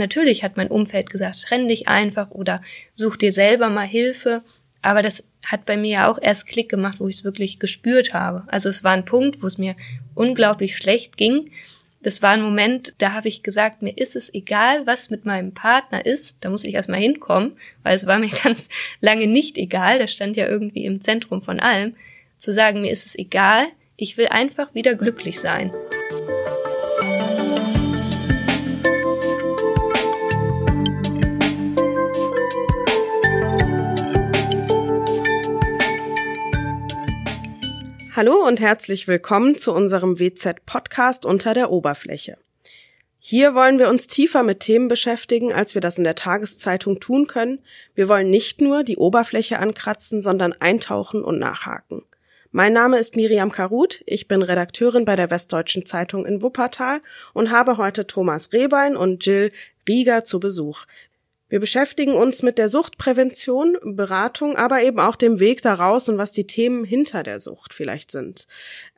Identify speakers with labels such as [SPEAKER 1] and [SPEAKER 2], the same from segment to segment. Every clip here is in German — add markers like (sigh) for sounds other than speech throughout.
[SPEAKER 1] natürlich hat mein Umfeld gesagt, trenn dich einfach oder such dir selber mal Hilfe. Aber das hat bei mir ja auch erst Klick gemacht, wo ich es wirklich gespürt habe. Also es war ein Punkt, wo es mir unglaublich schlecht ging. Das war ein Moment, da habe ich gesagt, mir ist es egal, was mit meinem Partner ist. Da muss ich erstmal hinkommen, weil es war mir (laughs) ganz lange nicht egal. Das stand ja irgendwie im Zentrum von allem. Zu sagen, mir ist es egal, ich will einfach wieder glücklich sein.
[SPEAKER 2] Hallo und herzlich willkommen zu unserem WZ-Podcast unter der Oberfläche. Hier wollen wir uns tiefer mit Themen beschäftigen, als wir das in der Tageszeitung tun können. Wir wollen nicht nur die Oberfläche ankratzen, sondern eintauchen und nachhaken. Mein Name ist Miriam Karut, ich bin Redakteurin bei der Westdeutschen Zeitung in Wuppertal und habe heute Thomas Rehbein und Jill Rieger zu Besuch. Wir beschäftigen uns mit der Suchtprävention, Beratung, aber eben auch dem Weg daraus und was die Themen hinter der Sucht vielleicht sind.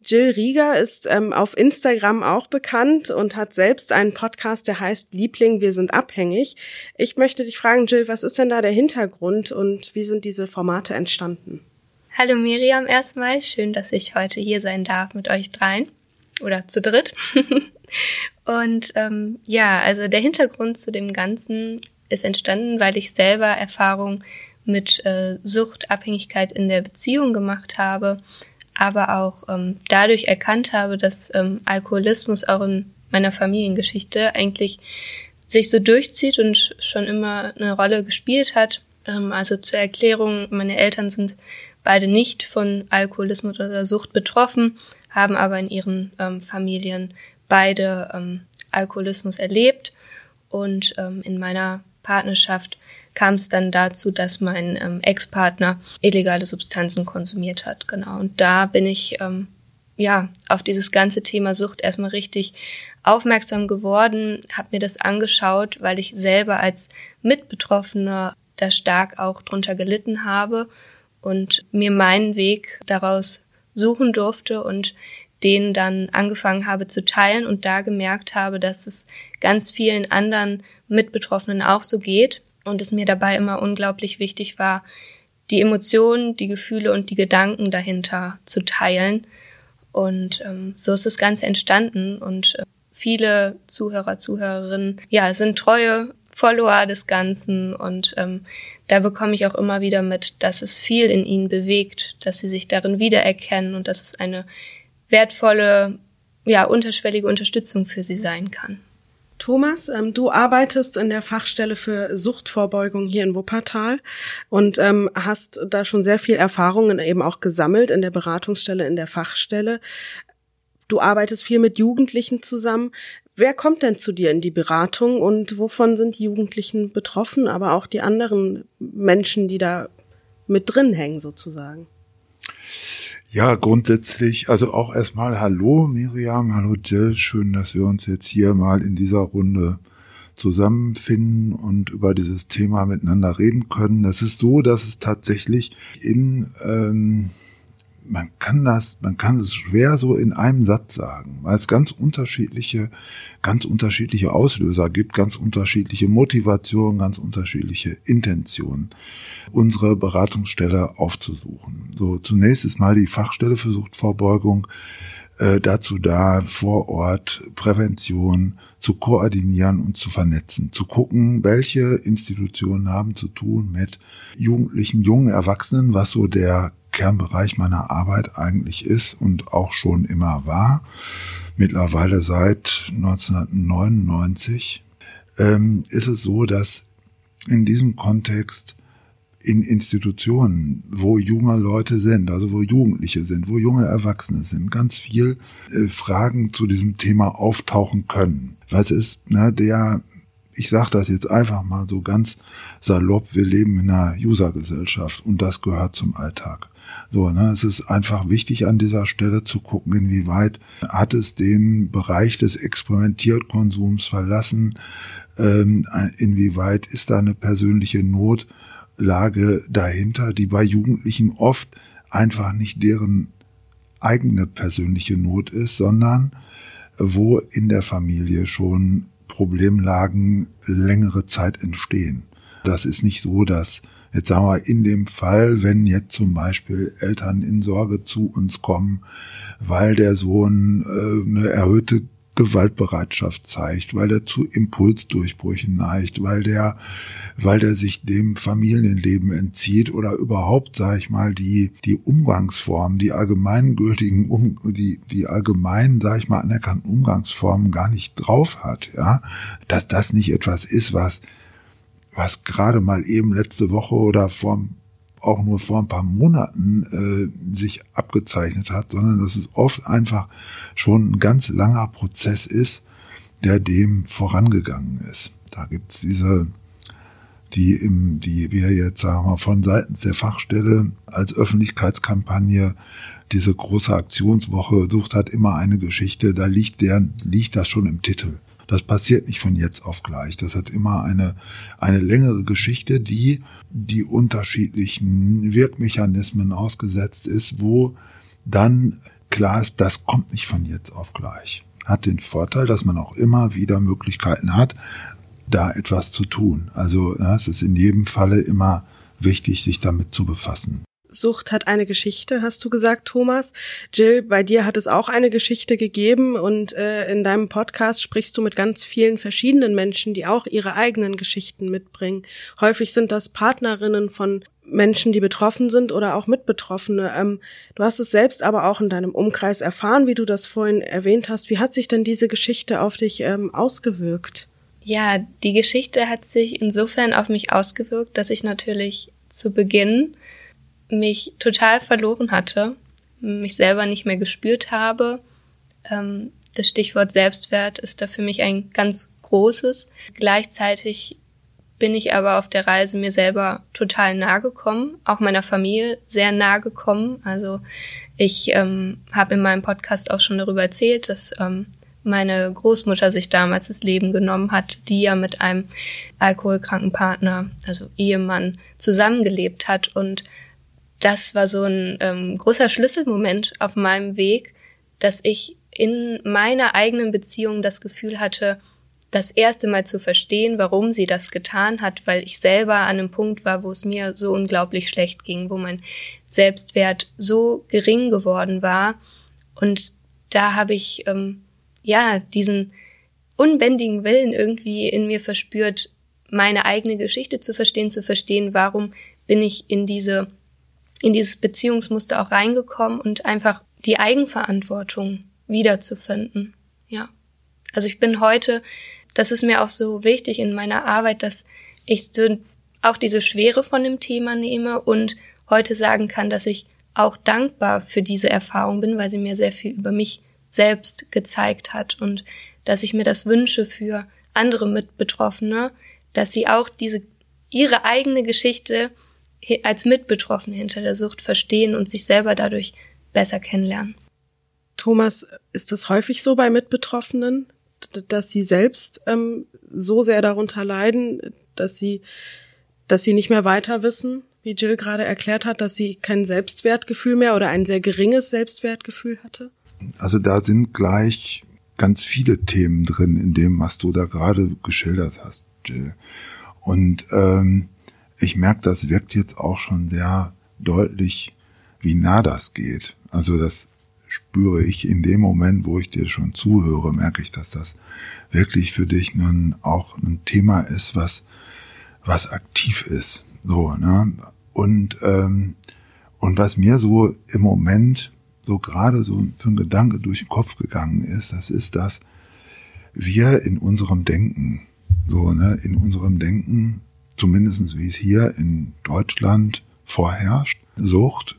[SPEAKER 2] Jill Rieger ist ähm, auf Instagram auch bekannt und hat selbst einen Podcast, der heißt Liebling, wir sind abhängig. Ich möchte dich fragen, Jill, was ist denn da der Hintergrund und wie sind diese Formate entstanden?
[SPEAKER 1] Hallo Miriam erstmal, schön, dass ich heute hier sein darf mit euch dreien oder zu dritt. (laughs) und ähm, ja, also der Hintergrund zu dem Ganzen ist entstanden, weil ich selber Erfahrung mit äh, Suchtabhängigkeit in der Beziehung gemacht habe, aber auch ähm, dadurch erkannt habe, dass ähm, Alkoholismus auch in meiner Familiengeschichte eigentlich sich so durchzieht und schon immer eine Rolle gespielt hat. Ähm, also zur Erklärung, meine Eltern sind beide nicht von Alkoholismus oder Sucht betroffen, haben aber in ihren ähm, Familien beide ähm, Alkoholismus erlebt. Und ähm, in meiner Partnerschaft kam es dann dazu, dass mein ähm, Ex-Partner illegale Substanzen konsumiert hat. Genau. Und da bin ich ähm, ja auf dieses ganze Thema Sucht erstmal richtig aufmerksam geworden, habe mir das angeschaut, weil ich selber als Mitbetroffener da stark auch drunter gelitten habe und mir meinen Weg daraus suchen durfte und den dann angefangen habe zu teilen und da gemerkt habe, dass es ganz vielen anderen Mitbetroffenen auch so geht und es mir dabei immer unglaublich wichtig war, die Emotionen, die Gefühle und die Gedanken dahinter zu teilen. Und ähm, so ist das Ganze entstanden und äh, viele Zuhörer, Zuhörerinnen, ja, sind treue Follower des Ganzen und ähm, da bekomme ich auch immer wieder mit, dass es viel in ihnen bewegt, dass sie sich darin wiedererkennen und dass es eine wertvolle, ja, unterschwellige Unterstützung für sie sein kann.
[SPEAKER 2] Thomas, ähm, du arbeitest in der Fachstelle für Suchtvorbeugung hier in Wuppertal und ähm, hast da schon sehr viel Erfahrungen eben auch gesammelt in der Beratungsstelle, in der Fachstelle. Du arbeitest viel mit Jugendlichen zusammen. Wer kommt denn zu dir in die Beratung und wovon sind die Jugendlichen betroffen, aber auch die anderen Menschen, die da mit drin hängen sozusagen?
[SPEAKER 3] Ja, grundsätzlich, also auch erstmal Hallo Miriam, hallo Jill, schön, dass wir uns jetzt hier mal in dieser Runde zusammenfinden und über dieses Thema miteinander reden können. Das ist so, dass es tatsächlich in ähm, man kann das, man kann es schwer so in einem Satz sagen, weil es ganz unterschiedliche, ganz unterschiedliche Auslöser gibt, ganz unterschiedliche Motivationen, ganz unterschiedliche Intentionen, unsere Beratungsstelle aufzusuchen. So, zunächst ist mal die Fachstelle für Suchtvorbeugung äh, dazu da, vor Ort Prävention zu koordinieren und zu vernetzen, zu gucken, welche Institutionen haben zu tun mit Jugendlichen, jungen Erwachsenen, was so der Kernbereich meiner Arbeit eigentlich ist und auch schon immer war, mittlerweile seit 1999, ähm, ist es so, dass in diesem Kontext in Institutionen, wo junge Leute sind, also wo Jugendliche sind, wo junge Erwachsene sind, ganz viel äh, Fragen zu diesem Thema auftauchen können. Was ist ne, der ich sage das jetzt einfach mal so ganz salopp, wir leben in einer Usergesellschaft und das gehört zum Alltag. So, ne, es ist einfach wichtig an dieser Stelle zu gucken, inwieweit hat es den Bereich des Experimentierkonsums verlassen, ähm, inwieweit ist da eine persönliche Notlage dahinter, die bei Jugendlichen oft einfach nicht deren eigene persönliche Not ist, sondern wo in der Familie schon Problemlagen längere Zeit entstehen. Das ist nicht so, dass jetzt sagen wir in dem Fall, wenn jetzt zum Beispiel Eltern in Sorge zu uns kommen, weil der Sohn äh, eine erhöhte Gewaltbereitschaft zeigt, weil er zu Impulsdurchbrüchen neigt, weil der, weil der sich dem Familienleben entzieht oder überhaupt, sage ich mal, die die Umgangsformen, die allgemeingültigen, um, die die allgemeinen, sage ich mal, anerkannten Umgangsformen gar nicht drauf hat, ja, dass das nicht etwas ist, was was gerade mal eben letzte Woche oder vor auch nur vor ein paar Monaten äh, sich abgezeichnet hat, sondern dass es oft einfach schon ein ganz langer Prozess ist, der dem vorangegangen ist. Da gibt's diese, die im, die wir jetzt sagen wir von seitens der Fachstelle als Öffentlichkeitskampagne diese große Aktionswoche sucht hat immer eine Geschichte, da liegt der, liegt das schon im Titel. Das passiert nicht von jetzt auf gleich. Das hat immer eine, eine längere Geschichte, die die unterschiedlichen Wirkmechanismen ausgesetzt ist, wo dann klar ist, das kommt nicht von jetzt auf gleich. Hat den Vorteil, dass man auch immer wieder Möglichkeiten hat, da etwas zu tun. Also es ist in jedem Falle immer wichtig, sich damit zu befassen.
[SPEAKER 2] Sucht hat eine Geschichte, hast du gesagt, Thomas. Jill, bei dir hat es auch eine Geschichte gegeben und äh, in deinem Podcast sprichst du mit ganz vielen verschiedenen Menschen, die auch ihre eigenen Geschichten mitbringen. Häufig sind das Partnerinnen von Menschen, die betroffen sind oder auch Mitbetroffene. Ähm, du hast es selbst aber auch in deinem Umkreis erfahren, wie du das vorhin erwähnt hast. Wie hat sich denn diese Geschichte auf dich ähm, ausgewirkt?
[SPEAKER 1] Ja, die Geschichte hat sich insofern auf mich ausgewirkt, dass ich natürlich zu Beginn mich total verloren hatte, mich selber nicht mehr gespürt habe. Ähm, das Stichwort Selbstwert ist da für mich ein ganz großes. Gleichzeitig bin ich aber auf der Reise mir selber total nahe gekommen, auch meiner Familie sehr nahe gekommen. Also ich ähm, habe in meinem Podcast auch schon darüber erzählt, dass ähm, meine Großmutter sich damals das Leben genommen hat, die ja mit einem alkoholkranken Partner, also Ehemann, zusammengelebt hat und das war so ein ähm, großer Schlüsselmoment auf meinem Weg, dass ich in meiner eigenen Beziehung das Gefühl hatte, das erste Mal zu verstehen, warum sie das getan hat, weil ich selber an einem Punkt war, wo es mir so unglaublich schlecht ging, wo mein Selbstwert so gering geworden war. Und da habe ich ähm, ja diesen unbändigen Willen irgendwie in mir verspürt, meine eigene Geschichte zu verstehen, zu verstehen, warum bin ich in diese in dieses Beziehungsmuster auch reingekommen und einfach die Eigenverantwortung wiederzufinden. Ja. Also ich bin heute, das ist mir auch so wichtig in meiner Arbeit, dass ich so auch diese Schwere von dem Thema nehme und heute sagen kann, dass ich auch dankbar für diese Erfahrung bin, weil sie mir sehr viel über mich selbst gezeigt hat und dass ich mir das wünsche für andere Mitbetroffene, dass sie auch diese ihre eigene Geschichte als Mitbetroffene hinter der Sucht verstehen und sich selber dadurch besser kennenlernen.
[SPEAKER 2] Thomas, ist das häufig so bei Mitbetroffenen, dass sie selbst ähm, so sehr darunter leiden, dass sie, dass sie nicht mehr weiter wissen, wie Jill gerade erklärt hat, dass sie kein Selbstwertgefühl mehr oder ein sehr geringes Selbstwertgefühl hatte?
[SPEAKER 3] Also da sind gleich ganz viele Themen drin in dem, was du da gerade geschildert hast, Jill. Und ähm, ich merke, das wirkt jetzt auch schon sehr deutlich, wie nah das geht. Also das spüre ich in dem Moment, wo ich dir schon zuhöre, merke ich, dass das wirklich für dich nun auch ein Thema ist, was was aktiv ist. So, ne? Und ähm, und was mir so im Moment so gerade so für ein Gedanke durch den Kopf gegangen ist, das ist, dass wir in unserem Denken, so, ne, in unserem Denken zumindest wie es hier in Deutschland vorherrscht, Sucht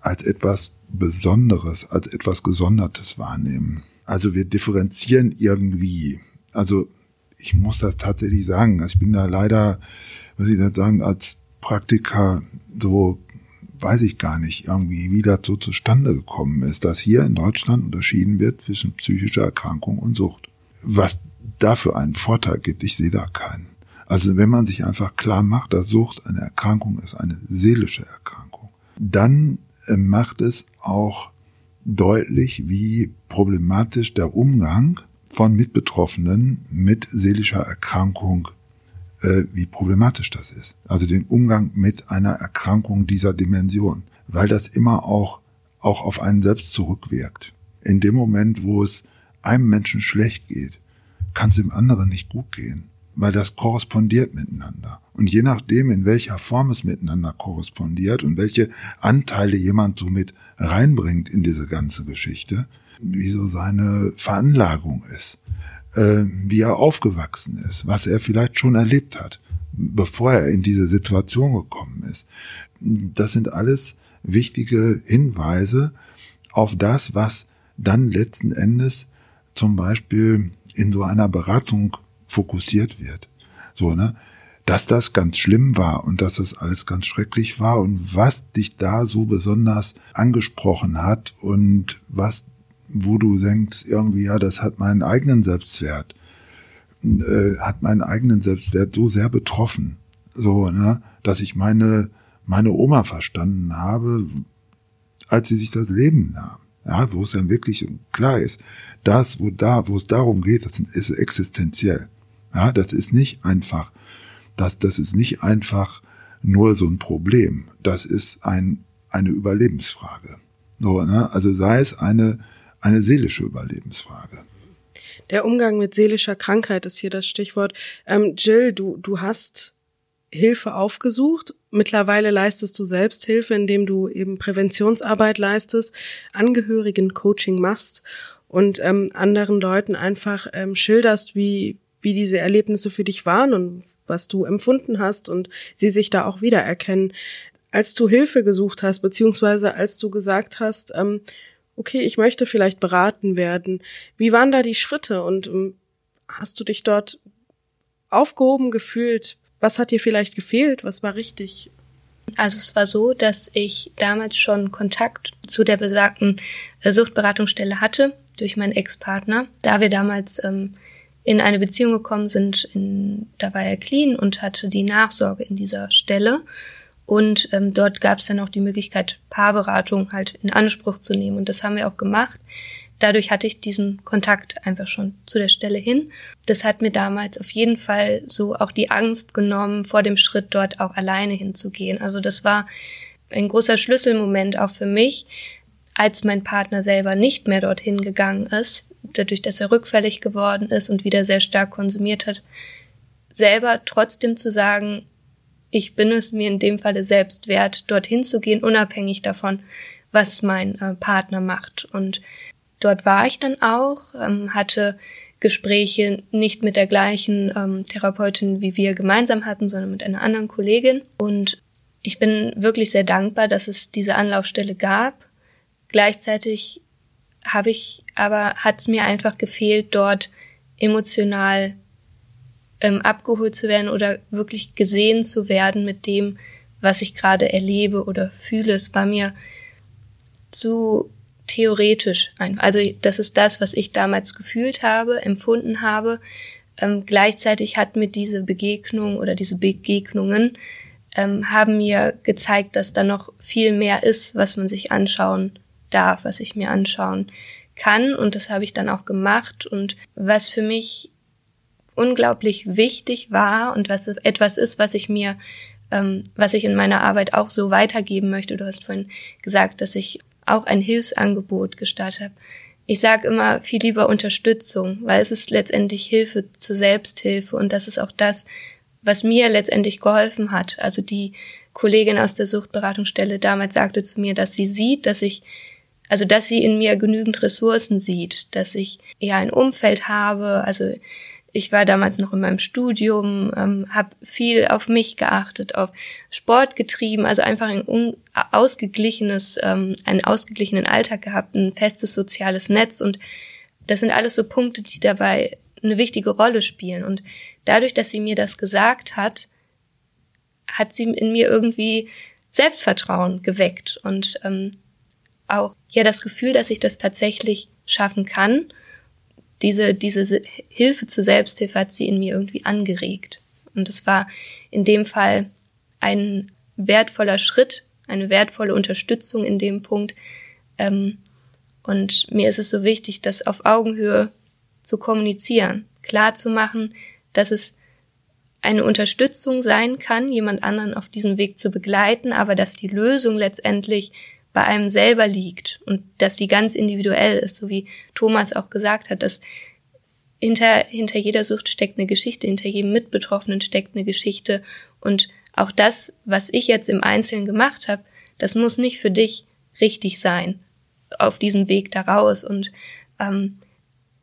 [SPEAKER 3] als etwas Besonderes, als etwas Gesondertes wahrnehmen. Also wir differenzieren irgendwie. Also ich muss das tatsächlich sagen. Also ich bin da leider, muss ich das sagen, als Praktiker so weiß ich gar nicht irgendwie, wie das so zustande gekommen ist, dass hier in Deutschland unterschieden wird zwischen psychischer Erkrankung und Sucht. Was dafür einen Vorteil gibt, ich sehe da keinen. Also wenn man sich einfach klar macht, dass Sucht eine Erkrankung ist, eine seelische Erkrankung, dann äh, macht es auch deutlich, wie problematisch der Umgang von Mitbetroffenen mit seelischer Erkrankung, äh, wie problematisch das ist. Also den Umgang mit einer Erkrankung dieser Dimension, weil das immer auch, auch auf einen selbst zurückwirkt. In dem Moment, wo es einem Menschen schlecht geht, kann es dem anderen nicht gut gehen, weil das korrespondiert miteinander. Und je nachdem, in welcher Form es miteinander korrespondiert und welche Anteile jemand somit reinbringt in diese ganze Geschichte, wie so seine Veranlagung ist, äh, wie er aufgewachsen ist, was er vielleicht schon erlebt hat, bevor er in diese Situation gekommen ist. Das sind alles wichtige Hinweise auf das, was dann letzten Endes zum Beispiel in so einer Beratung fokussiert wird. So, ne? Dass das ganz schlimm war und dass das alles ganz schrecklich war und was dich da so besonders angesprochen hat und was, wo du denkst, irgendwie, ja, das hat meinen eigenen Selbstwert, äh, hat meinen eigenen Selbstwert so sehr betroffen. So, ne? Dass ich meine, meine Oma verstanden habe, als sie sich das Leben nahm. Ja, wo es dann wirklich klar ist, das, wo da, wo es darum geht, das ist existenziell. Ja, das ist nicht einfach, das, das ist nicht einfach nur so ein Problem. Das ist ein, eine Überlebensfrage. So, ne? Also sei es eine, eine seelische Überlebensfrage.
[SPEAKER 2] Der Umgang mit seelischer Krankheit ist hier das Stichwort. Ähm, Jill, du, du hast Hilfe aufgesucht. Mittlerweile leistest du Selbsthilfe, indem du eben Präventionsarbeit leistest, Angehörigen Coaching machst und ähm, anderen Leuten einfach ähm, schilderst, wie, wie diese Erlebnisse für dich waren und was du empfunden hast und sie sich da auch wiedererkennen. Als du Hilfe gesucht hast, beziehungsweise als du gesagt hast, ähm, okay, ich möchte vielleicht beraten werden, wie waren da die Schritte und ähm, hast du dich dort aufgehoben gefühlt? Was hat dir vielleicht gefehlt? Was war richtig?
[SPEAKER 1] Also es war so, dass ich damals schon Kontakt zu der besagten äh, Suchtberatungsstelle hatte durch meinen Ex-Partner, da wir damals ähm, in eine Beziehung gekommen sind, in, da war er clean und hatte die Nachsorge in dieser Stelle. Und ähm, dort gab es dann auch die Möglichkeit, Paarberatung halt in Anspruch zu nehmen. Und das haben wir auch gemacht. Dadurch hatte ich diesen Kontakt einfach schon zu der Stelle hin. Das hat mir damals auf jeden Fall so auch die Angst genommen, vor dem Schritt dort auch alleine hinzugehen. Also das war ein großer Schlüsselmoment auch für mich, als mein Partner selber nicht mehr dorthin gegangen ist, dadurch, dass er rückfällig geworden ist und wieder sehr stark konsumiert hat, selber trotzdem zu sagen, ich bin es mir in dem Falle selbst wert, dorthin zu gehen, unabhängig davon, was mein äh, Partner macht. Und dort war ich dann auch, ähm, hatte Gespräche nicht mit der gleichen ähm, Therapeutin, wie wir gemeinsam hatten, sondern mit einer anderen Kollegin. Und ich bin wirklich sehr dankbar, dass es diese Anlaufstelle gab. Gleichzeitig habe ich aber hat es mir einfach gefehlt, dort emotional ähm, abgeholt zu werden oder wirklich gesehen zu werden mit dem, was ich gerade erlebe oder fühle. Es war mir zu theoretisch. Also das ist das, was ich damals gefühlt habe, empfunden habe. Ähm, gleichzeitig hat mir diese Begegnung oder diese Begegnungen ähm, haben mir gezeigt, dass da noch viel mehr ist, was man sich anschauen darf, was ich mir anschauen kann. Und das habe ich dann auch gemacht. Und was für mich unglaublich wichtig war und was etwas ist, was ich mir, ähm, was ich in meiner Arbeit auch so weitergeben möchte. Du hast vorhin gesagt, dass ich auch ein Hilfsangebot gestartet habe. Ich sage immer viel lieber Unterstützung, weil es ist letztendlich Hilfe zur Selbsthilfe und das ist auch das, was mir letztendlich geholfen hat. Also die Kollegin aus der Suchtberatungsstelle damals sagte zu mir, dass sie sieht, dass ich also, dass sie in mir genügend Ressourcen sieht, dass ich ja ein Umfeld habe. Also, ich war damals noch in meinem Studium, ähm, habe viel auf mich geachtet, auf Sport getrieben, also einfach ein ausgeglichenes, ähm, einen ausgeglichenen Alltag gehabt, ein festes soziales Netz und das sind alles so Punkte, die dabei eine wichtige Rolle spielen. Und dadurch, dass sie mir das gesagt hat, hat sie in mir irgendwie Selbstvertrauen geweckt und ähm, auch ja das Gefühl, dass ich das tatsächlich schaffen kann. Diese, diese Hilfe zur Selbsthilfe hat sie in mir irgendwie angeregt. Und es war in dem Fall ein wertvoller Schritt, eine wertvolle Unterstützung in dem Punkt. Ähm, und mir ist es so wichtig, das auf Augenhöhe zu kommunizieren, klar zu machen, dass es eine Unterstützung sein kann, jemand anderen auf diesem Weg zu begleiten, aber dass die Lösung letztendlich bei einem selber liegt und dass die ganz individuell ist, so wie Thomas auch gesagt hat, dass hinter, hinter jeder Sucht steckt eine Geschichte, hinter jedem Mitbetroffenen steckt eine Geschichte. Und auch das, was ich jetzt im Einzelnen gemacht habe, das muss nicht für dich richtig sein auf diesem Weg daraus und ähm,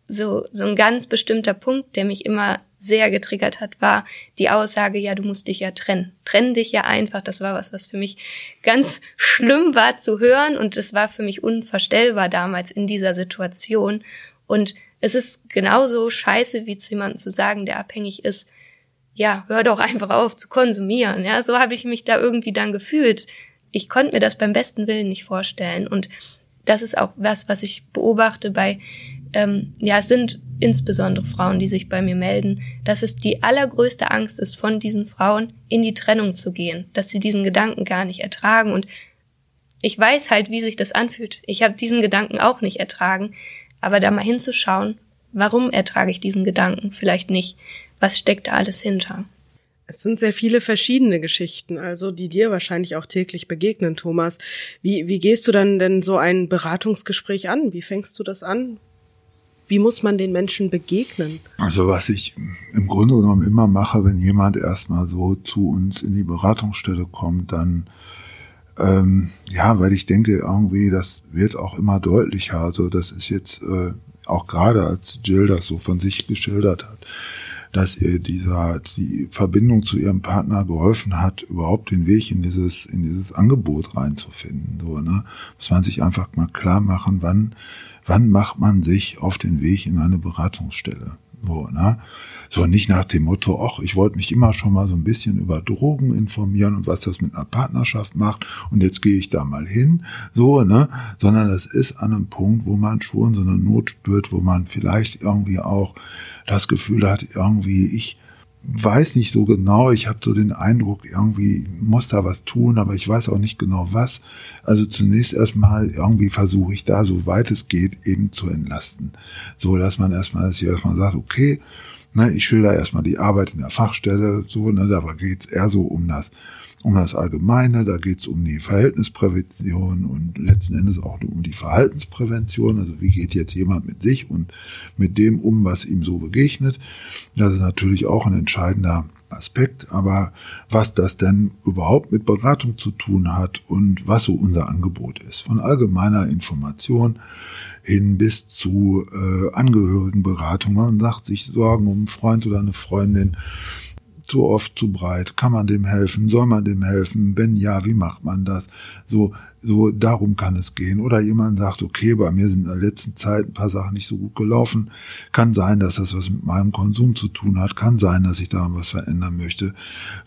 [SPEAKER 1] so, so ein ganz bestimmter Punkt, der mich immer sehr getriggert hat, war die Aussage, ja, du musst dich ja trennen. Trenn dich ja einfach. Das war was, was für mich ganz schlimm war zu hören und es war für mich unvorstellbar damals in dieser Situation. Und es ist genauso scheiße, wie zu jemandem zu sagen, der abhängig ist, ja, hör doch einfach auf zu konsumieren. Ja, so habe ich mich da irgendwie dann gefühlt. Ich konnte mir das beim besten Willen nicht vorstellen. Und das ist auch was, was ich beobachte bei ähm, ja, es sind insbesondere Frauen, die sich bei mir melden, dass es die allergrößte Angst ist, von diesen Frauen in die Trennung zu gehen, dass sie diesen Gedanken gar nicht ertragen. Und ich weiß halt, wie sich das anfühlt. Ich habe diesen Gedanken auch nicht ertragen, aber da mal hinzuschauen, warum ertrage ich diesen Gedanken vielleicht nicht? Was steckt da alles hinter?
[SPEAKER 2] Es sind sehr viele verschiedene Geschichten, also die dir wahrscheinlich auch täglich begegnen, Thomas. Wie, wie gehst du dann denn so ein Beratungsgespräch an? Wie fängst du das an? Wie muss man den Menschen begegnen?
[SPEAKER 3] Also was ich im Grunde genommen immer mache, wenn jemand erstmal so zu uns in die Beratungsstelle kommt, dann ähm, ja, weil ich denke irgendwie, das wird auch immer deutlicher. Also das ist jetzt äh, auch gerade als Jill das so von sich geschildert hat, dass ihr dieser die Verbindung zu ihrem Partner geholfen hat, überhaupt den Weg in dieses in dieses Angebot reinzufinden. So ne, muss man sich einfach mal klar machen, wann wann macht man sich auf den Weg in eine Beratungsstelle? So, ne? So nicht nach dem Motto, ach, ich wollte mich immer schon mal so ein bisschen über Drogen informieren und was das mit einer Partnerschaft macht und jetzt gehe ich da mal hin, so, ne? Sondern es ist an einem Punkt, wo man schon so eine Not spürt, wo man vielleicht irgendwie auch das Gefühl hat, irgendwie ich weiß nicht so genau. Ich habe so den Eindruck, irgendwie muss da was tun, aber ich weiß auch nicht genau was. Also zunächst erstmal irgendwie versuche ich da, so weit es geht, eben zu entlasten. So, dass man erstmal, dass ich erstmal sagt, okay, ne, ich schilder erstmal die Arbeit in der Fachstelle, so, ne, da geht's eher so um das um das Allgemeine, da geht es um die Verhältnisprävention und letzten Endes auch um die Verhaltensprävention. Also wie geht jetzt jemand mit sich und mit dem um, was ihm so begegnet. Das ist natürlich auch ein entscheidender Aspekt, aber was das denn überhaupt mit Beratung zu tun hat und was so unser Angebot ist. Von allgemeiner Information hin bis zu äh, Angehörigenberatung. Man sagt sich Sorgen um einen Freund oder eine Freundin zu oft, zu breit? Kann man dem helfen? Soll man dem helfen? Wenn ja, wie macht man das? So, so darum kann es gehen. Oder jemand sagt, okay, bei mir sind in der letzten Zeit ein paar Sachen nicht so gut gelaufen. Kann sein, dass das was mit meinem Konsum zu tun hat. Kann sein, dass ich daran was verändern möchte.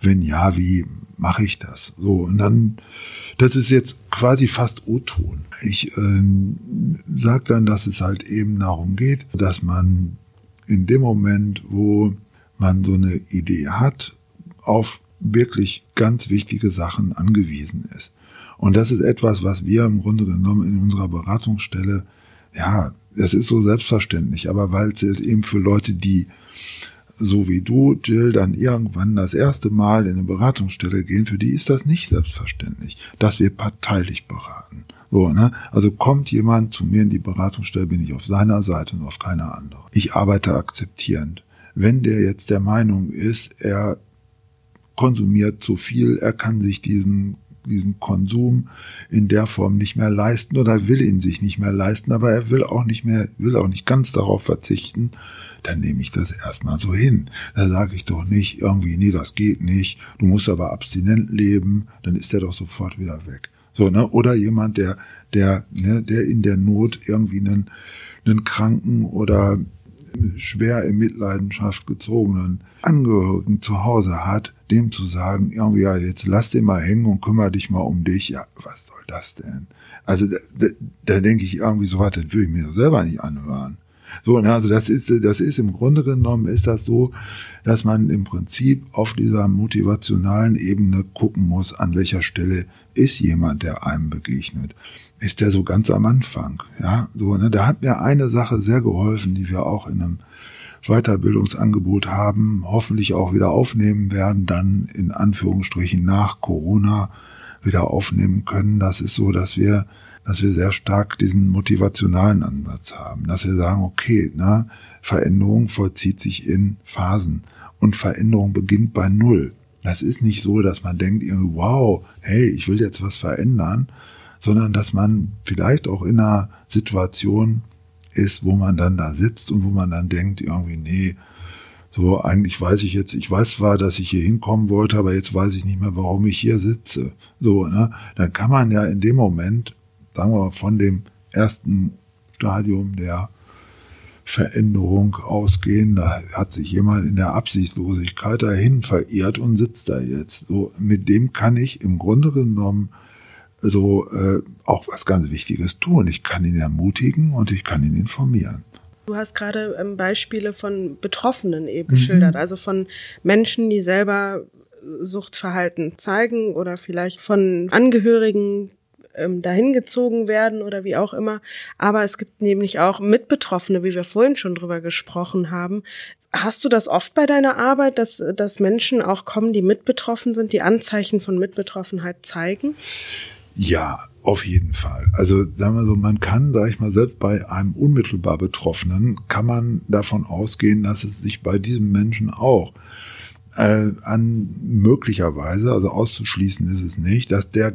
[SPEAKER 3] Wenn ja, wie mache ich das? So, und dann, das ist jetzt quasi fast O-Ton. Ich äh, sage dann, dass es halt eben darum geht, dass man in dem Moment, wo man so eine Idee hat, auf wirklich ganz wichtige Sachen angewiesen ist. Und das ist etwas, was wir im Grunde genommen in unserer Beratungsstelle, ja, es ist so selbstverständlich, aber weil es halt eben für Leute, die so wie du, Jill, dann irgendwann das erste Mal in eine Beratungsstelle gehen, für die ist das nicht selbstverständlich, dass wir parteilich beraten. So, ne? Also kommt jemand zu mir in die Beratungsstelle, bin ich auf seiner Seite und auf keiner anderen. Ich arbeite akzeptierend wenn der jetzt der Meinung ist, er konsumiert zu viel, er kann sich diesen diesen Konsum in der Form nicht mehr leisten oder will ihn sich nicht mehr leisten, aber er will auch nicht mehr, will auch nicht ganz darauf verzichten, dann nehme ich das erstmal so hin. Da sage ich doch nicht irgendwie, nee, das geht nicht, du musst aber abstinent leben, dann ist er doch sofort wieder weg. So, ne? Oder jemand, der, der, ne, der in der Not irgendwie einen, einen Kranken oder schwer in Mitleidenschaft gezogenen Angehörigen zu Hause hat, dem zu sagen, irgendwie, ja, jetzt lass den mal hängen und kümmere dich mal um dich. Ja, was soll das denn? Also da, da, da denke ich irgendwie so, was, das würde ich mir selber nicht anhören. So, also das ist, das ist im Grunde genommen ist das so, dass man im Prinzip auf dieser motivationalen Ebene gucken muss, an welcher Stelle ist jemand, der einem begegnet. Ist der so ganz am Anfang? Ja, so, ne, da hat mir eine Sache sehr geholfen, die wir auch in einem Weiterbildungsangebot haben, hoffentlich auch wieder aufnehmen werden, dann in Anführungsstrichen nach Corona wieder aufnehmen können. Das ist so, dass wir dass wir sehr stark diesen motivationalen Ansatz haben, dass wir sagen, okay, na, Veränderung vollzieht sich in Phasen und Veränderung beginnt bei Null. Das ist nicht so, dass man denkt, wow, hey, ich will jetzt was verändern, sondern dass man vielleicht auch in einer Situation ist, wo man dann da sitzt und wo man dann denkt, irgendwie, nee, so eigentlich weiß ich jetzt, ich weiß zwar, dass ich hier hinkommen wollte, aber jetzt weiß ich nicht mehr, warum ich hier sitze. So, ne? Dann kann man ja in dem Moment, sagen wir mal, von dem ersten Stadium der Veränderung ausgehen. Da hat sich jemand in der Absichtslosigkeit dahin verirrt und sitzt da jetzt. So, mit dem kann ich im Grunde genommen so äh, auch was ganz Wichtiges tun. Ich kann ihn ermutigen und ich kann ihn informieren.
[SPEAKER 2] Du hast gerade ähm, Beispiele von Betroffenen eben mhm. geschildert, also von Menschen, die selber Suchtverhalten zeigen oder vielleicht von Angehörigen, ähm, dahin gezogen werden oder wie auch immer. Aber es gibt nämlich auch Mitbetroffene, wie wir vorhin schon drüber gesprochen haben. Hast du das oft bei deiner Arbeit, dass, dass Menschen auch kommen, die mitbetroffen sind, die Anzeichen von Mitbetroffenheit zeigen?
[SPEAKER 3] Ja, auf jeden Fall. Also sagen wir so, man kann, sage ich mal, selbst bei einem unmittelbar Betroffenen, kann man davon ausgehen, dass es sich bei diesem Menschen auch äh, an möglicherweise, also auszuschließen ist es nicht, dass der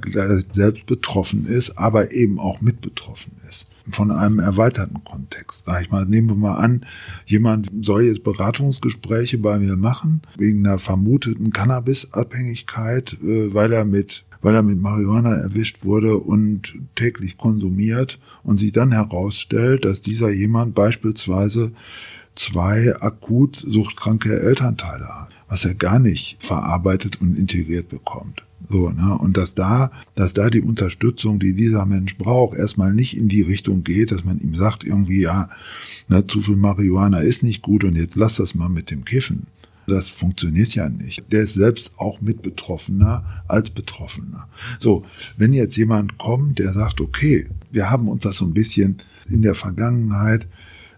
[SPEAKER 3] selbst betroffen ist, aber eben auch mit betroffen ist von einem erweiterten Kontext. Sag ich mal, nehmen wir mal an, jemand soll jetzt Beratungsgespräche bei mir machen wegen einer vermuteten Cannabisabhängigkeit, äh, weil er mit weil er mit Marihuana erwischt wurde und täglich konsumiert und sich dann herausstellt, dass dieser jemand beispielsweise zwei akut suchtkranke Elternteile hat was er gar nicht verarbeitet und integriert bekommt. So, ne? Und dass da, dass da die Unterstützung, die dieser Mensch braucht, erstmal nicht in die Richtung geht, dass man ihm sagt, irgendwie, ja, ne, zu viel Marihuana ist nicht gut und jetzt lass das mal mit dem Kiffen. Das funktioniert ja nicht. Der ist selbst auch mit Betroffener als Betroffener. So, wenn jetzt jemand kommt, der sagt, okay, wir haben uns das so ein bisschen in der Vergangenheit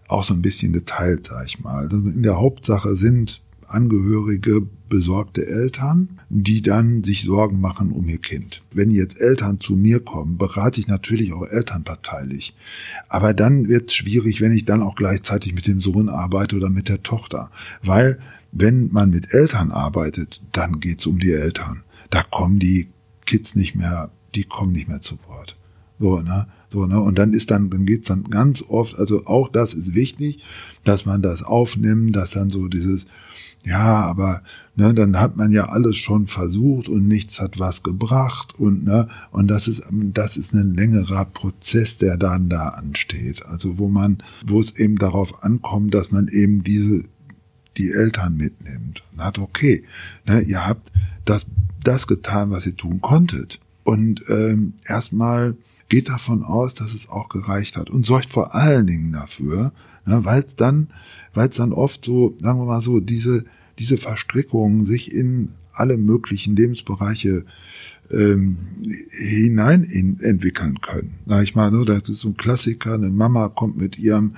[SPEAKER 3] auch so ein bisschen geteilt, sag ich mal. Also in der Hauptsache sind Angehörige, besorgte Eltern, die dann sich Sorgen machen um ihr Kind. Wenn jetzt Eltern zu mir kommen, berate ich natürlich auch elternparteilich. Aber dann wird es schwierig, wenn ich dann auch gleichzeitig mit dem Sohn arbeite oder mit der Tochter. Weil wenn man mit Eltern arbeitet, dann geht's um die Eltern. Da kommen die Kids nicht mehr, die kommen nicht mehr zu Wort. So, ne? So, ne? Und dann ist dann, dann geht's dann ganz oft, also auch das ist wichtig, dass man das aufnimmt, dass dann so dieses, ja, aber ne, dann hat man ja alles schon versucht und nichts hat was gebracht und ne, und das ist das ist ein längerer Prozess, der dann da ansteht. Also wo man, wo es eben darauf ankommt, dass man eben diese die Eltern mitnimmt. Und hat okay, ne, ihr habt das das getan, was ihr tun konntet und ähm, erstmal geht davon aus, dass es auch gereicht hat und sorgt vor allen Dingen dafür, ne, weil es dann weil es dann oft so, sagen wir mal so, diese, diese Verstrickungen sich in alle möglichen Lebensbereiche ähm, hinein in, entwickeln können. Sag ich mal, so, das ist so ein Klassiker, eine Mama kommt mit ihrem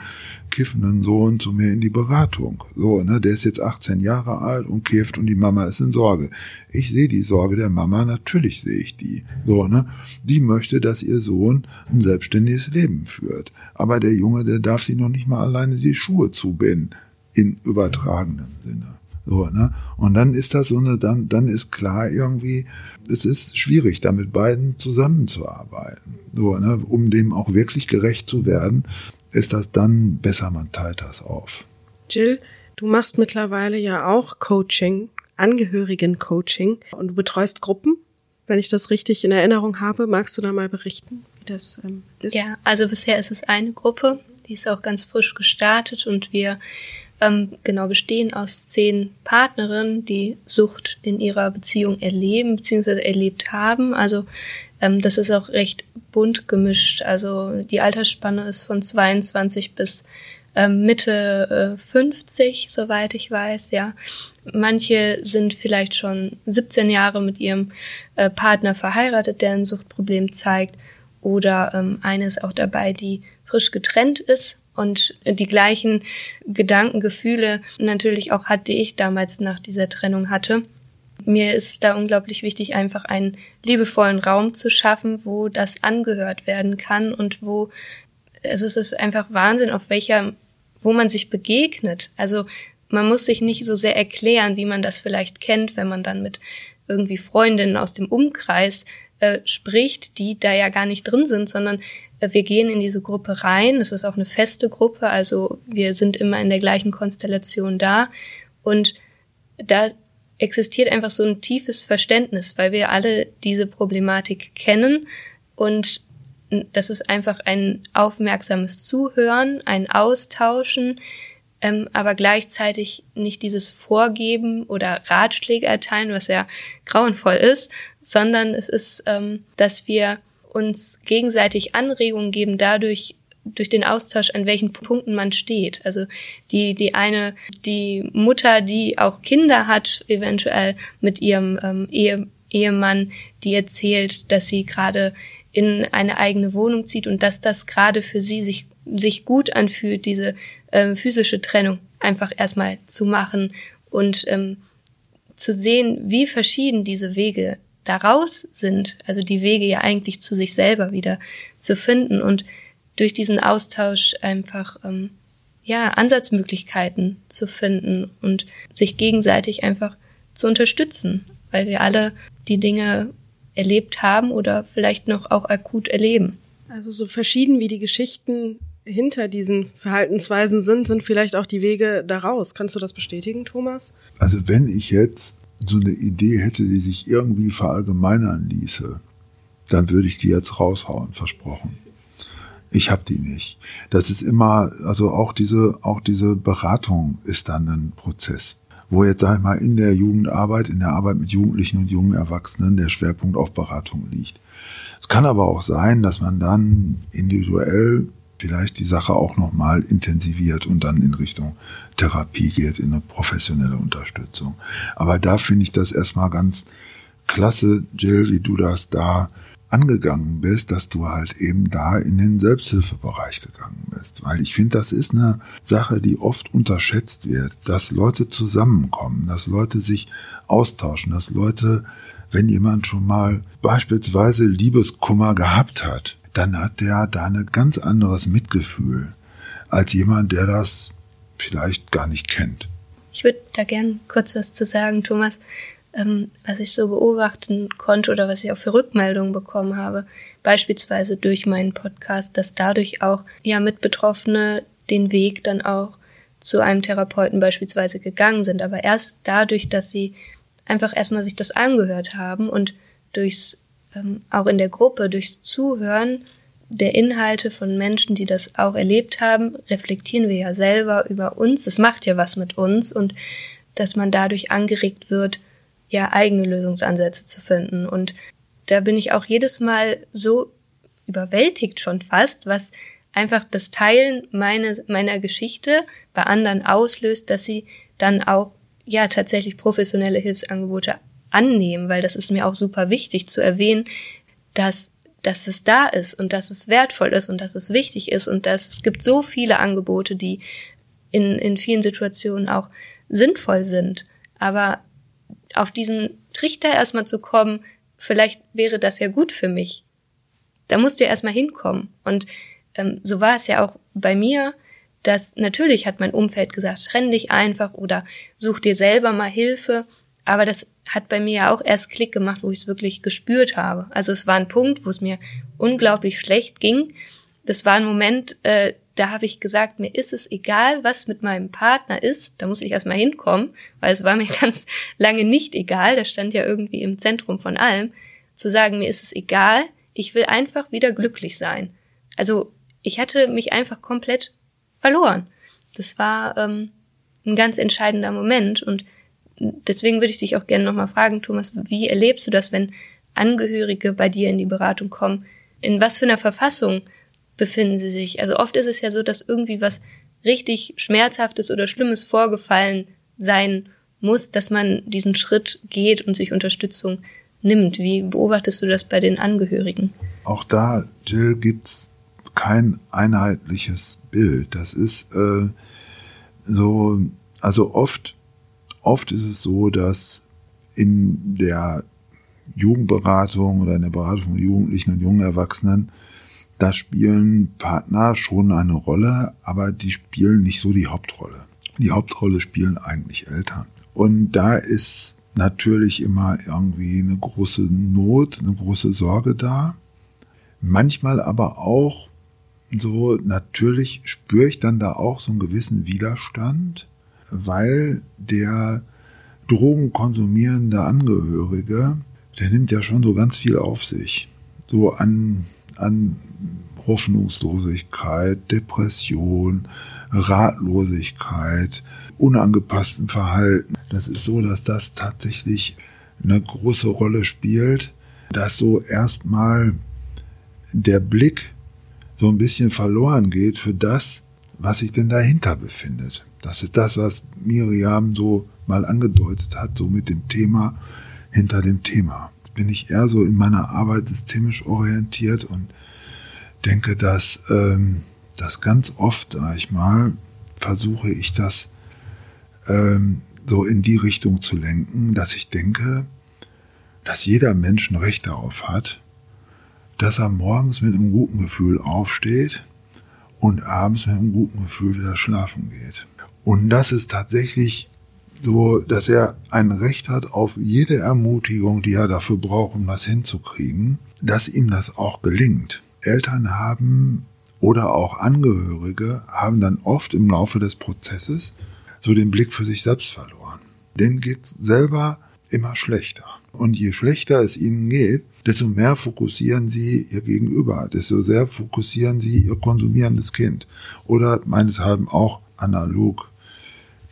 [SPEAKER 3] kiffenden Sohn zu mir in die Beratung. So, ne, der ist jetzt 18 Jahre alt und kifft und die Mama ist in Sorge. Ich sehe die Sorge der Mama, natürlich sehe ich die. So, ne, die möchte, dass ihr Sohn ein selbstständiges Leben führt. Aber der Junge, der darf sich noch nicht mal alleine die Schuhe zubinden, in übertragenen Sinne. So, ne? Und dann ist das so eine, dann, dann ist klar irgendwie, es ist schwierig, da mit beiden zusammenzuarbeiten. So, ne? Um dem auch wirklich gerecht zu werden, ist das dann besser, man teilt das auf.
[SPEAKER 2] Jill, du machst mittlerweile ja auch Coaching, Angehörigen-Coaching und du betreust Gruppen. Wenn ich das richtig in Erinnerung habe, magst du da mal berichten, wie das ähm, ist?
[SPEAKER 1] Ja, also bisher ist es eine Gruppe, die ist auch ganz frisch gestartet und wir ähm, genau bestehen aus zehn Partnerinnen, die Sucht in ihrer Beziehung erleben bzw. erlebt haben. Also ähm, das ist auch recht bunt gemischt. Also die Altersspanne ist von 22 bis äh, Mitte äh, 50, soweit ich weiß, ja. Manche sind vielleicht schon 17 Jahre mit ihrem äh, Partner verheiratet, der ein Suchtproblem zeigt. Oder ähm, eine ist auch dabei, die frisch getrennt ist und die gleichen Gedanken, Gefühle natürlich auch hat, die ich damals nach dieser Trennung hatte. Mir ist es da unglaublich wichtig, einfach einen liebevollen Raum zu schaffen, wo das angehört werden kann und wo also es ist einfach Wahnsinn, auf welcher, wo man sich begegnet. Also man muss sich nicht so sehr erklären, wie man das vielleicht kennt, wenn man dann mit irgendwie Freundinnen aus dem Umkreis äh, spricht, die da ja gar nicht drin sind, sondern äh, wir gehen in diese Gruppe rein. Es ist auch eine feste Gruppe, also wir sind immer in der gleichen Konstellation da. Und da existiert einfach so ein tiefes Verständnis, weil wir alle diese Problematik kennen. Und das ist einfach ein aufmerksames Zuhören, ein Austauschen, ähm, aber gleichzeitig nicht dieses Vorgeben oder Ratschläge erteilen, was ja grauenvoll ist, sondern es ist, ähm, dass wir uns gegenseitig Anregungen geben, dadurch durch den Austausch, an welchen Punkten man steht. Also die, die eine, die Mutter, die auch Kinder hat, eventuell mit ihrem ähm, Ehe, Ehemann, die erzählt, dass sie gerade in eine eigene Wohnung zieht und dass das gerade für sie sich, sich gut anfühlt, diese ähm, physische Trennung einfach erstmal zu machen und ähm, zu sehen, wie verschieden diese Wege daraus sind, also die Wege ja eigentlich zu sich selber wieder zu finden und durch diesen Austausch einfach ähm, ja Ansatzmöglichkeiten zu finden und sich gegenseitig einfach zu unterstützen, weil wir alle die Dinge erlebt haben oder vielleicht noch auch akut erleben.
[SPEAKER 2] Also so verschieden wie die Geschichten hinter diesen Verhaltensweisen sind, sind vielleicht auch die Wege daraus. Kannst du das bestätigen, Thomas?
[SPEAKER 3] Also wenn ich jetzt so eine Idee hätte, die sich irgendwie verallgemeinern ließe, dann würde ich die jetzt raushauen, versprochen. Ich habe die nicht. Das ist immer, also auch diese, auch diese Beratung ist dann ein Prozess wo jetzt, sag ich mal, in der Jugendarbeit, in der Arbeit mit Jugendlichen und jungen Erwachsenen der Schwerpunkt auf Beratung liegt. Es kann aber auch sein, dass man dann individuell vielleicht die Sache auch nochmal intensiviert und dann in Richtung Therapie geht, in eine professionelle Unterstützung. Aber da finde ich das erstmal ganz klasse, Jill, wie du das da angegangen bist, dass du halt eben da in den Selbsthilfebereich gegangen bist. Weil ich finde, das ist eine Sache, die oft unterschätzt wird, dass Leute zusammenkommen, dass Leute sich austauschen, dass Leute, wenn jemand schon mal beispielsweise Liebeskummer gehabt hat, dann hat der da ein ganz anderes Mitgefühl als jemand, der das vielleicht gar nicht kennt.
[SPEAKER 1] Ich würde da gern kurz was zu sagen, Thomas ähm, was ich so beobachten konnte oder was ich auch für Rückmeldungen bekommen habe, beispielsweise durch meinen Podcast, dass dadurch auch ja Mitbetroffene den Weg dann auch zu einem Therapeuten beispielsweise gegangen sind, aber erst dadurch, dass sie einfach erstmal sich das angehört haben und durchs ähm, auch in der Gruppe durchs Zuhören der Inhalte von Menschen, die das auch erlebt haben, reflektieren wir ja selber über uns. Es macht ja was mit uns und dass man dadurch angeregt wird, ja eigene Lösungsansätze zu finden. Und da bin ich auch jedes Mal so überwältigt schon fast, was einfach das Teilen meine, meiner Geschichte bei anderen auslöst, dass sie dann auch ja tatsächlich professionelle Hilfsangebote annehmen, weil das ist mir auch super wichtig zu erwähnen, dass dass es da ist und dass es wertvoll ist und dass es wichtig ist und dass es gibt so viele Angebote, die in, in vielen Situationen auch sinnvoll sind. Aber auf diesen Trichter erstmal zu kommen, vielleicht wäre das ja gut für mich. Da musst du ja erstmal hinkommen. Und ähm, so war es ja auch bei mir, dass natürlich hat mein Umfeld gesagt, trenn dich einfach oder such dir selber mal Hilfe. Aber das hat bei mir ja auch erst Klick gemacht, wo ich es wirklich gespürt habe. Also es war ein Punkt, wo es mir unglaublich schlecht ging. Das war ein Moment, äh, da habe ich gesagt, mir ist es egal, was mit meinem Partner ist. Da muss ich erstmal hinkommen, weil es war mir (laughs) ganz lange nicht egal. Der stand ja irgendwie im Zentrum von allem. Zu sagen, mir ist es egal, ich will einfach wieder glücklich sein. Also ich hatte mich einfach komplett verloren. Das war ähm, ein ganz entscheidender Moment und deswegen würde ich dich auch gerne nochmal fragen, Thomas, wie erlebst du das, wenn Angehörige bei dir in die Beratung kommen? In was für einer Verfassung befinden sie sich. Also oft ist es ja so, dass irgendwie was richtig Schmerzhaftes oder Schlimmes vorgefallen sein muss, dass man diesen Schritt geht und sich Unterstützung nimmt. Wie beobachtest du das bei den Angehörigen?
[SPEAKER 3] Auch da, Jill, gibt's kein einheitliches Bild. Das ist äh, so, also oft, oft ist es so, dass in der Jugendberatung oder in der Beratung von Jugendlichen und jungen Erwachsenen, da spielen Partner schon eine Rolle, aber die spielen nicht so die Hauptrolle. Die Hauptrolle spielen eigentlich Eltern. Und da ist natürlich immer irgendwie eine große Not, eine große Sorge da. Manchmal aber auch so, natürlich spüre ich dann da auch so einen gewissen Widerstand, weil der drogenkonsumierende Angehörige, der nimmt ja schon so ganz viel auf sich. So an, an Hoffnungslosigkeit, Depression, Ratlosigkeit, unangepassten Verhalten. Das ist so, dass das tatsächlich eine große Rolle spielt, dass so erstmal der Blick so ein bisschen verloren geht für das, was sich denn dahinter befindet. Das ist das, was Miriam so mal angedeutet hat, so mit dem Thema hinter dem Thema. Bin ich eher so in meiner Arbeit systemisch orientiert und denke, dass ähm, das ganz oft, sag ich mal, versuche ich das ähm, so in die Richtung zu lenken, dass ich denke, dass jeder Mensch ein Recht darauf hat, dass er morgens mit einem guten Gefühl aufsteht und abends mit einem guten Gefühl wieder schlafen geht. Und das ist tatsächlich so, dass er ein Recht hat auf jede Ermutigung, die er dafür braucht, um das hinzukriegen, dass ihm das auch gelingt. Eltern haben oder auch Angehörige haben dann oft im Laufe des Prozesses so den Blick für sich selbst verloren. Denen geht's selber immer schlechter. Und je schlechter es ihnen geht, desto mehr fokussieren sie ihr Gegenüber, desto sehr fokussieren sie ihr konsumierendes Kind. Oder meinethalben auch analog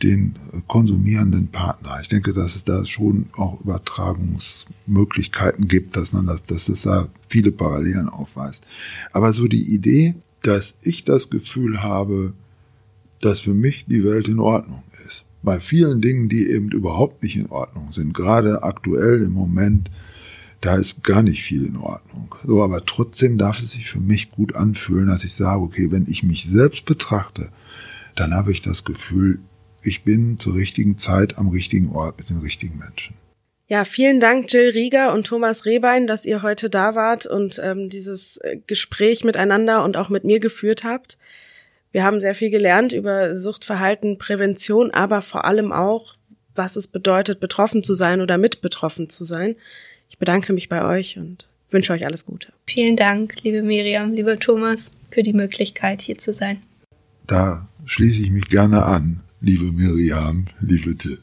[SPEAKER 3] den konsumierenden Partner. Ich denke, dass es da schon auch Übertragungsmöglichkeiten gibt, dass man das, dass es da viele Parallelen aufweist. Aber so die Idee, dass ich das Gefühl habe, dass für mich die Welt in Ordnung ist. Bei vielen Dingen, die eben überhaupt nicht in Ordnung sind, gerade aktuell im Moment, da ist gar nicht viel in Ordnung. So, aber trotzdem darf es sich für mich gut anfühlen, dass ich sage, okay, wenn ich mich selbst betrachte, dann habe ich das Gefühl, ich bin zur richtigen Zeit am richtigen Ort mit den richtigen Menschen.
[SPEAKER 2] Ja, vielen Dank, Jill Rieger und Thomas Rehbein, dass ihr heute da wart und ähm, dieses äh, Gespräch miteinander und auch mit mir geführt habt. Wir haben sehr viel gelernt über Suchtverhalten, Prävention, aber vor allem auch, was es bedeutet, betroffen zu sein oder mit betroffen zu sein. Ich bedanke mich bei euch und wünsche euch alles Gute.
[SPEAKER 1] Vielen Dank, liebe Miriam, lieber Thomas, für die Möglichkeit, hier zu sein.
[SPEAKER 3] Da schließe ich mich gerne an, liebe Miriam, liebe Till.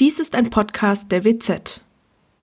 [SPEAKER 2] Dies ist ein Podcast der WZ.